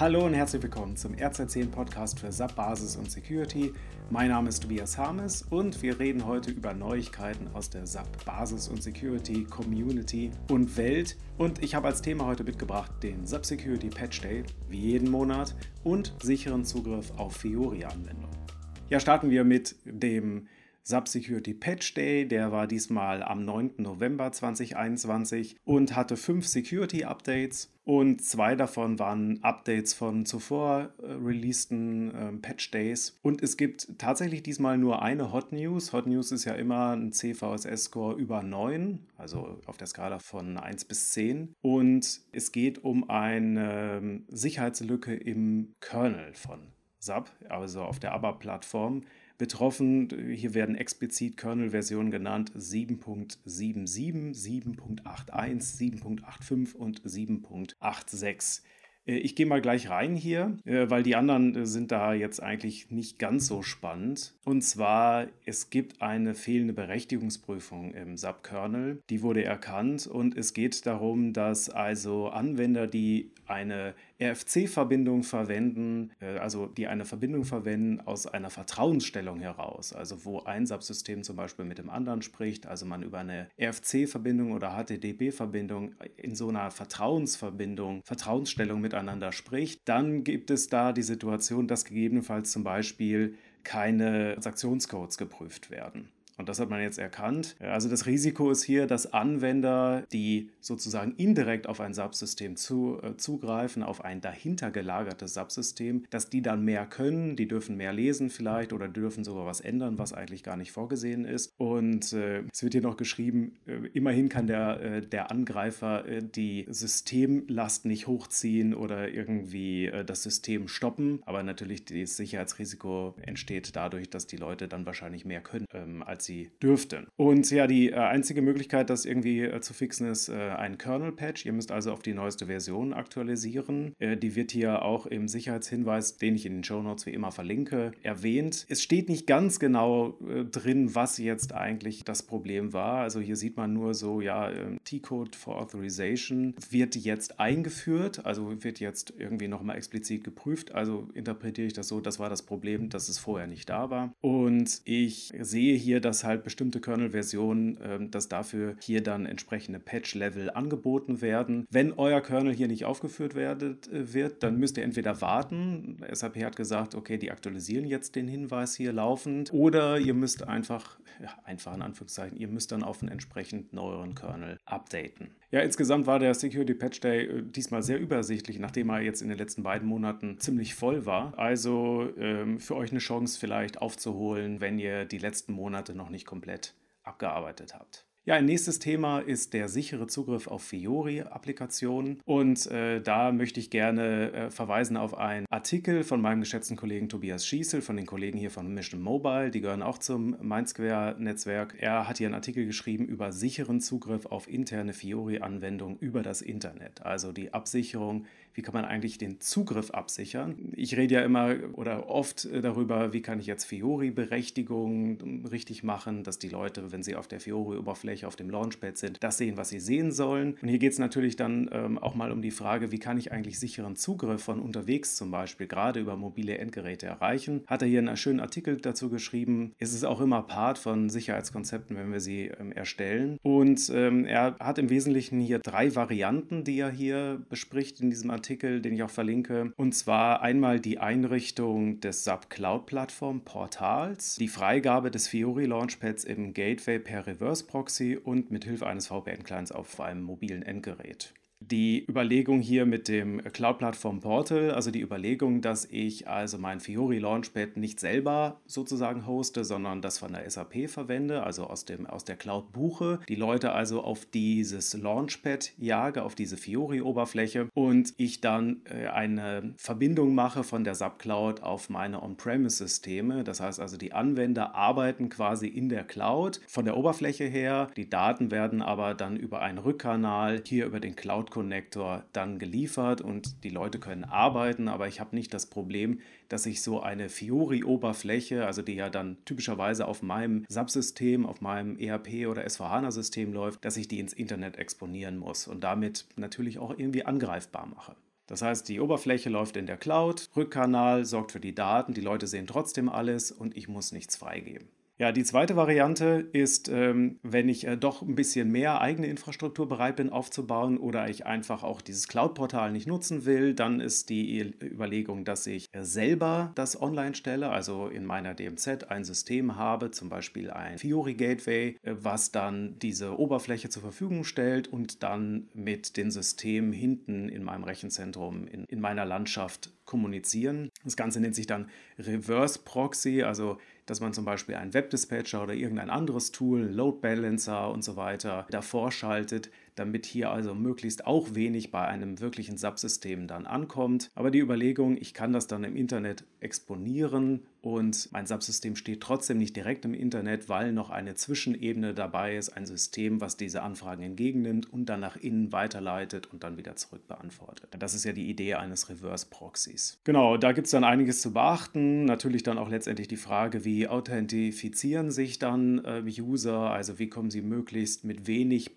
Hallo und herzlich willkommen zum RZ10 Podcast für SAP Basis und Security. Mein Name ist Tobias Harmes und wir reden heute über Neuigkeiten aus der SAP Basis und Security Community und Welt. Und ich habe als Thema heute mitgebracht den SAP Security Patch Day, wie jeden Monat, und sicheren Zugriff auf Fiori-Anwendungen. Ja, starten wir mit dem SAP Security Patch Day, der war diesmal am 9. November 2021 und hatte fünf Security Updates und zwei davon waren Updates von zuvor äh, releaseden äh, Patch Days. Und es gibt tatsächlich diesmal nur eine Hot News. Hot News ist ja immer ein CVSS-Score über 9, also auf der Skala von 1 bis 10. Und es geht um eine ähm, Sicherheitslücke im Kernel von SAP, also auf der ABAP-Plattform. Betroffen, hier werden explizit Kernel-Versionen genannt 7.77, 7.81, 7.85 und 7.86. Äh, ich gehe mal gleich rein hier, äh, weil die anderen äh, sind da jetzt eigentlich nicht ganz so spannend. Und zwar, es gibt eine fehlende Berechtigungsprüfung im SAP-Kernel. Die wurde erkannt und es geht darum, dass also Anwender, die eine RFC-Verbindung verwenden, also die eine Verbindung verwenden aus einer Vertrauensstellung heraus, also wo ein SAP-System zum Beispiel mit dem anderen spricht, also man über eine RFC-Verbindung oder HTTP-Verbindung in so einer Vertrauensverbindung, Vertrauensstellung mit miteinander spricht, dann gibt es da die Situation, dass gegebenenfalls zum Beispiel keine Transaktionscodes geprüft werden. Und das hat man jetzt erkannt. Also das Risiko ist hier, dass Anwender, die sozusagen indirekt auf ein Subsystem zu, äh, zugreifen, auf ein dahinter gelagertes Subsystem, dass die dann mehr können, die dürfen mehr lesen vielleicht oder dürfen sogar was ändern, was eigentlich gar nicht vorgesehen ist. Und äh, es wird hier noch geschrieben, äh, immerhin kann der, äh, der Angreifer äh, die Systemlast nicht hochziehen oder irgendwie äh, das System stoppen. Aber natürlich das Sicherheitsrisiko entsteht dadurch, dass die Leute dann wahrscheinlich mehr können, ähm, als sie sie dürften. Und ja, die äh, einzige Möglichkeit, das irgendwie äh, zu fixen, ist äh, ein Kernel-Patch. Ihr müsst also auf die neueste Version aktualisieren. Die wird hier auch im Sicherheitshinweis, den ich in den Show Notes wie immer verlinke, erwähnt. Es steht nicht ganz genau drin, was jetzt eigentlich das Problem war. Also hier sieht man nur so, ja, ähm, T-Code for Authorization wird jetzt eingeführt, also wird jetzt irgendwie nochmal explizit geprüft. Also interpretiere ich das so, das war das Problem, dass es vorher nicht da war. Und ich sehe hier, dass dass halt bestimmte Kernel-Versionen, äh, dass dafür hier dann entsprechende Patch-Level angeboten werden. Wenn euer Kernel hier nicht aufgeführt werdet, äh, wird, dann müsst ihr entweder warten. SAP hat gesagt, okay, die aktualisieren jetzt den Hinweis hier laufend. Oder ihr müsst einfach, ja, einfach in Anführungszeichen, ihr müsst dann auf einen entsprechend neueren Kernel updaten. Ja, insgesamt war der Security Patch Day äh, diesmal sehr übersichtlich, nachdem er jetzt in den letzten beiden Monaten ziemlich voll war. Also ähm, für euch eine Chance vielleicht aufzuholen, wenn ihr die letzten Monate noch nicht komplett abgearbeitet habt. Ja, ein nächstes Thema ist der sichere Zugriff auf Fiori-Applikationen. Und äh, da möchte ich gerne äh, verweisen auf einen Artikel von meinem geschätzten Kollegen Tobias Schießel, von den Kollegen hier von Mission Mobile. Die gehören auch zum Mindsquare-Netzwerk. Er hat hier einen Artikel geschrieben über sicheren Zugriff auf interne Fiori-Anwendungen über das Internet. Also die Absicherung wie kann man eigentlich den Zugriff absichern. Ich rede ja immer oder oft äh, darüber, wie kann ich jetzt Fiori-Berechtigungen richtig machen, dass die Leute, wenn sie auf der Fiori-Oberfläche auf dem Launchpad sind, das sehen, was sie sehen sollen. Und hier geht es natürlich dann ähm, auch mal um die Frage, wie kann ich eigentlich sicheren Zugriff von unterwegs zum Beispiel, gerade über mobile Endgeräte erreichen. Hat er hier einen schönen Artikel dazu geschrieben. Es ist auch immer Part von Sicherheitskonzepten, wenn wir sie ähm, erstellen. Und ähm, er hat im Wesentlichen hier drei Varianten, die er hier bespricht in diesem Artikel. Artikel, den ich auch verlinke. Und zwar einmal die Einrichtung des SAP Cloud Plattform Portals, die Freigabe des Fiori Launchpads im Gateway per Reverse Proxy und mit Hilfe eines VPN-Clients auf einem mobilen Endgerät die Überlegung hier mit dem Cloud-Plattform Portal, also die Überlegung, dass ich also mein Fiori Launchpad nicht selber sozusagen hoste, sondern das von der SAP verwende, also aus, dem, aus der Cloud buche, die Leute also auf dieses Launchpad jage, auf diese Fiori-Oberfläche und ich dann äh, eine Verbindung mache von der SAP Cloud auf meine On-Premise-Systeme. Das heißt also, die Anwender arbeiten quasi in der Cloud von der Oberfläche her, die Daten werden aber dann über einen Rückkanal hier über den Cloud Connector dann geliefert und die Leute können arbeiten, aber ich habe nicht das Problem, dass ich so eine Fiori-Oberfläche, also die ja dann typischerweise auf meinem Subsystem, auf meinem ERP oder S4HANA-System läuft, dass ich die ins Internet exponieren muss und damit natürlich auch irgendwie angreifbar mache. Das heißt, die Oberfläche läuft in der Cloud, Rückkanal sorgt für die Daten, die Leute sehen trotzdem alles und ich muss nichts freigeben. Ja, die zweite Variante ist, ähm, wenn ich äh, doch ein bisschen mehr eigene Infrastruktur bereit bin aufzubauen oder ich einfach auch dieses Cloud-Portal nicht nutzen will, dann ist die Überlegung, dass ich äh, selber das online stelle, also in meiner DMZ ein System habe, zum Beispiel ein Fiori Gateway, äh, was dann diese Oberfläche zur Verfügung stellt und dann mit den Systemen hinten in meinem Rechenzentrum, in, in meiner Landschaft kommunizieren. Das Ganze nennt sich dann Reverse Proxy, also dass man zum Beispiel einen Webdispatcher oder irgendein anderes Tool, Load Balancer und so weiter davor schaltet, damit hier also möglichst auch wenig bei einem wirklichen Subsystem dann ankommt. Aber die Überlegung, ich kann das dann im Internet exponieren und mein Subsystem steht trotzdem nicht direkt im Internet, weil noch eine Zwischenebene dabei ist, ein System, was diese Anfragen entgegennimmt und dann nach innen weiterleitet und dann wieder zurück beantwortet. Das ist ja die Idee eines Reverse Proxys. Genau, da gibt es dann einiges zu beachten. Natürlich dann auch letztendlich die Frage, wie authentifizieren sich dann äh, User, also wie kommen sie möglichst mit wenig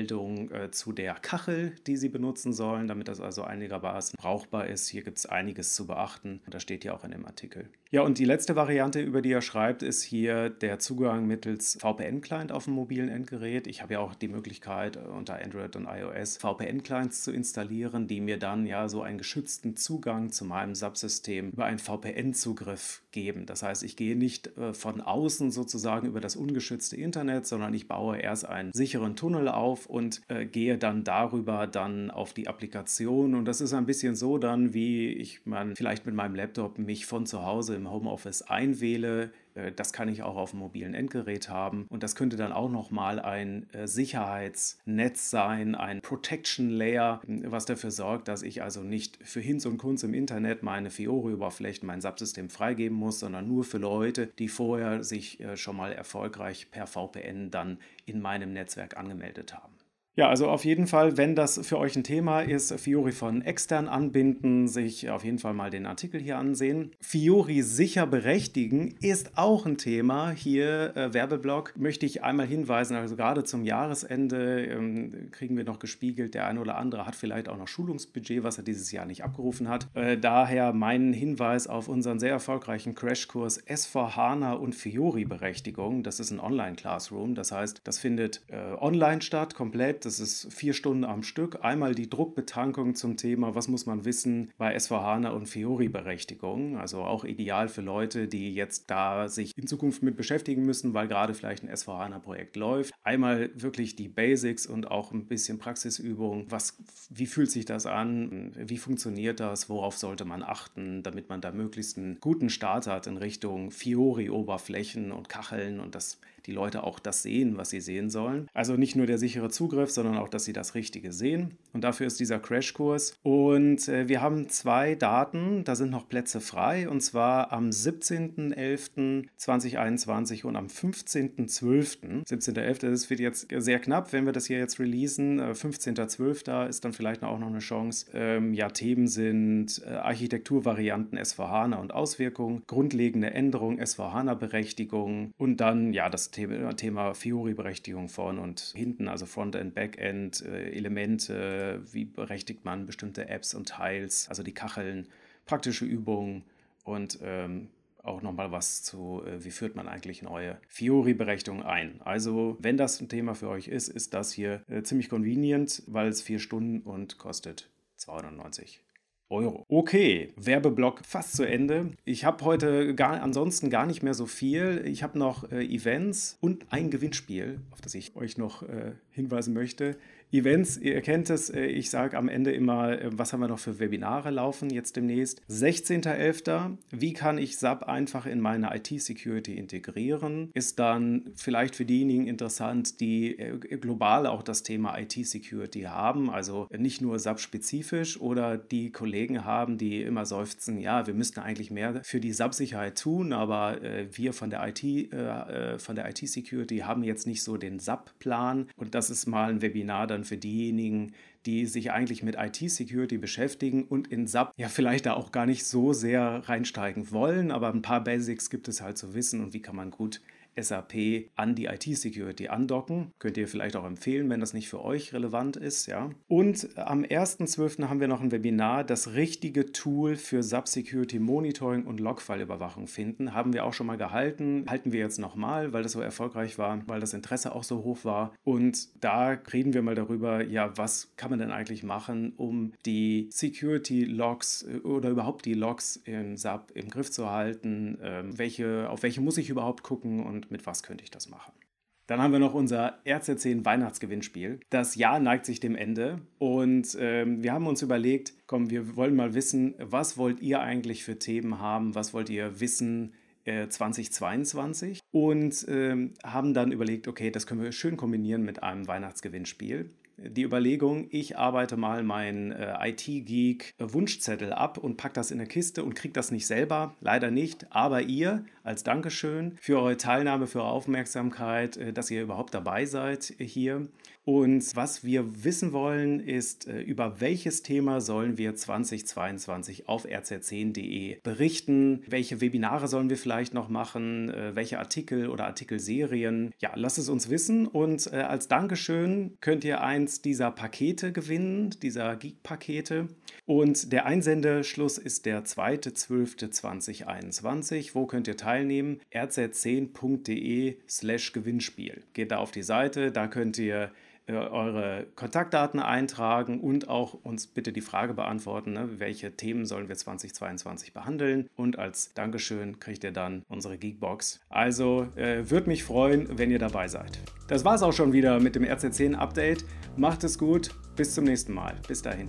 Passwortanmeldung äh, zu der Kachel, die sie benutzen sollen, damit das also einigermaßen brauchbar ist. Hier gibt es einiges zu beachten. Das steht ja auch in dem Artikel. Ja, und die letzte Variante, über die er schreibt, ist hier der Zugang mittels VPN-Client auf dem mobilen Endgerät. Ich habe ja auch die Möglichkeit, äh, unter Android und iOS VPN-Clients zu installieren, die mir dann ja so einen geschützten Zugang zu meinem Subsystem über einen VPN-Zugriff geben. Das heißt, ich gehe nicht äh, von außen sozusagen über das ungeschützte Internet, sondern ich baue erst einen sicheren Tunnel auf und äh, gehe dann darüber dann auf die Applikation. Und das ist ein bisschen so dann, wie ich man vielleicht mit meinem Laptop mich von zu Hause im Homeoffice einwähle. Äh, das kann ich auch auf dem mobilen Endgerät haben. Und das könnte dann auch nochmal ein äh, Sicherheitsnetz sein, ein Protection Layer, was dafür sorgt, dass ich also nicht für Hinz und Kunz im Internet meine Fiori-Oberflächen, mein Subsystem freigeben muss, sondern nur für Leute, die vorher sich äh, schon mal erfolgreich per VPN dann in meinem Netzwerk angemeldet haben. Ja, also auf jeden Fall, wenn das für euch ein Thema ist, Fiori von extern anbinden, sich auf jeden Fall mal den Artikel hier ansehen. Fiori sicher berechtigen ist auch ein Thema. Hier äh, Werbeblock möchte ich einmal hinweisen, also gerade zum Jahresende ähm, kriegen wir noch gespiegelt, der eine oder andere hat vielleicht auch noch Schulungsbudget, was er dieses Jahr nicht abgerufen hat. Äh, daher mein Hinweis auf unseren sehr erfolgreichen Crashkurs S4 HANA und Fiori Berechtigung. Das ist ein Online-Classroom, das heißt, das findet äh, online statt, komplett das ist vier Stunden am Stück. Einmal die Druckbetankung zum Thema, was muss man wissen bei SVHANA und Fiori-Berechtigung. Also auch ideal für Leute, die jetzt da sich in Zukunft mit beschäftigen müssen, weil gerade vielleicht ein SVHANA-Projekt läuft. Einmal wirklich die Basics und auch ein bisschen Praxisübung. Was, wie fühlt sich das an? Wie funktioniert das? Worauf sollte man achten, damit man da möglichst einen guten Start hat in Richtung Fiori-Oberflächen und Kacheln und das die Leute auch das sehen, was sie sehen sollen. Also nicht nur der sichere Zugriff, sondern auch, dass sie das Richtige sehen. Und dafür ist dieser Crashkurs. Und äh, wir haben zwei Daten, da sind noch Plätze frei, und zwar am 17.11.2021 und am 15.12. 17.11. das wird jetzt sehr knapp, wenn wir das hier jetzt releasen. 15.12. Äh, ist dann vielleicht auch noch eine Chance. Ähm, ja, Themen sind äh, Architekturvarianten SVHANA und Auswirkungen, grundlegende Änderungen SVHANA-Berechtigung und dann ja das Thema, Thema Fiori-Berechtigung vorne und hinten, also Frontend, Backend, äh, Elemente, wie berechtigt man bestimmte Apps und Teils, also die Kacheln, praktische Übungen und ähm, auch nochmal was zu, äh, wie führt man eigentlich neue Fiori-Berechtigungen ein. Also, wenn das ein Thema für euch ist, ist das hier äh, ziemlich convenient, weil es vier Stunden und kostet 290 Euro. Okay, Werbeblock fast zu Ende. Ich habe heute gar, ansonsten gar nicht mehr so viel. Ich habe noch äh, Events und ein Gewinnspiel, auf das ich euch noch äh, hinweisen möchte. Events, ihr kennt es, äh, ich sage am Ende immer, äh, was haben wir noch für Webinare laufen jetzt demnächst. 16.11. Wie kann ich SAP einfach in meine IT-Security integrieren? Ist dann vielleicht für diejenigen interessant, die äh, global auch das Thema IT-Security haben, also nicht nur SAP-spezifisch oder die Kollegen haben, die immer seufzen, ja, wir müssten eigentlich mehr für die SAP-Sicherheit tun, aber wir von der IT, von der IT-Security haben jetzt nicht so den SAP-Plan und das ist mal ein Webinar dann für diejenigen, die sich eigentlich mit IT-Security beschäftigen und in SAP ja vielleicht da auch gar nicht so sehr reinsteigen wollen, aber ein paar Basics gibt es halt zu wissen und wie kann man gut SAP an die IT-Security andocken. Könnt ihr vielleicht auch empfehlen, wenn das nicht für euch relevant ist. Ja. Und am 1.12. haben wir noch ein Webinar, das richtige Tool für SAP Security Monitoring und Logfile-Überwachung finden. Haben wir auch schon mal gehalten. Halten wir jetzt nochmal, weil das so erfolgreich war, weil das Interesse auch so hoch war. Und da reden wir mal darüber, ja, was kann man denn eigentlich machen, um die Security-Logs äh, oder überhaupt die Logs in SAP im Griff zu halten. Ähm, welche, auf welche muss ich überhaupt gucken und mit was könnte ich das machen? Dann haben wir noch unser RZ10 Weihnachtsgewinnspiel. Das Jahr neigt sich dem Ende und ähm, wir haben uns überlegt, komm, wir wollen mal wissen, was wollt ihr eigentlich für Themen haben, was wollt ihr wissen, 2022 äh, und ähm, haben dann überlegt, okay, das können wir schön kombinieren mit einem Weihnachtsgewinnspiel die Überlegung, ich arbeite mal meinen äh, IT-Geek-Wunschzettel ab und packe das in eine Kiste und kriege das nicht selber, leider nicht, aber ihr als Dankeschön für eure Teilnahme, für eure Aufmerksamkeit, äh, dass ihr überhaupt dabei seid hier. Und was wir wissen wollen, ist, äh, über welches Thema sollen wir 2022 auf rz10.de berichten? Welche Webinare sollen wir vielleicht noch machen? Äh, welche Artikel oder Artikelserien? Ja, lasst es uns wissen und als Dankeschön könnt ihr eins dieser Pakete gewinnen, dieser Geek-Pakete. Und der Einsendeschluss ist der 2.12.2021. Wo könnt ihr teilnehmen? rz10.de slash Gewinnspiel. Geht da auf die Seite, da könnt ihr äh, eure Kontaktdaten eintragen und auch uns bitte die Frage beantworten, ne, welche Themen sollen wir 2022 behandeln. Und als Dankeschön kriegt ihr dann unsere Geekbox. Also äh, würde mich freuen, wenn ihr dabei seid. Das war es auch schon wieder mit dem RC10 Update. Macht es gut, bis zum nächsten Mal. Bis dahin.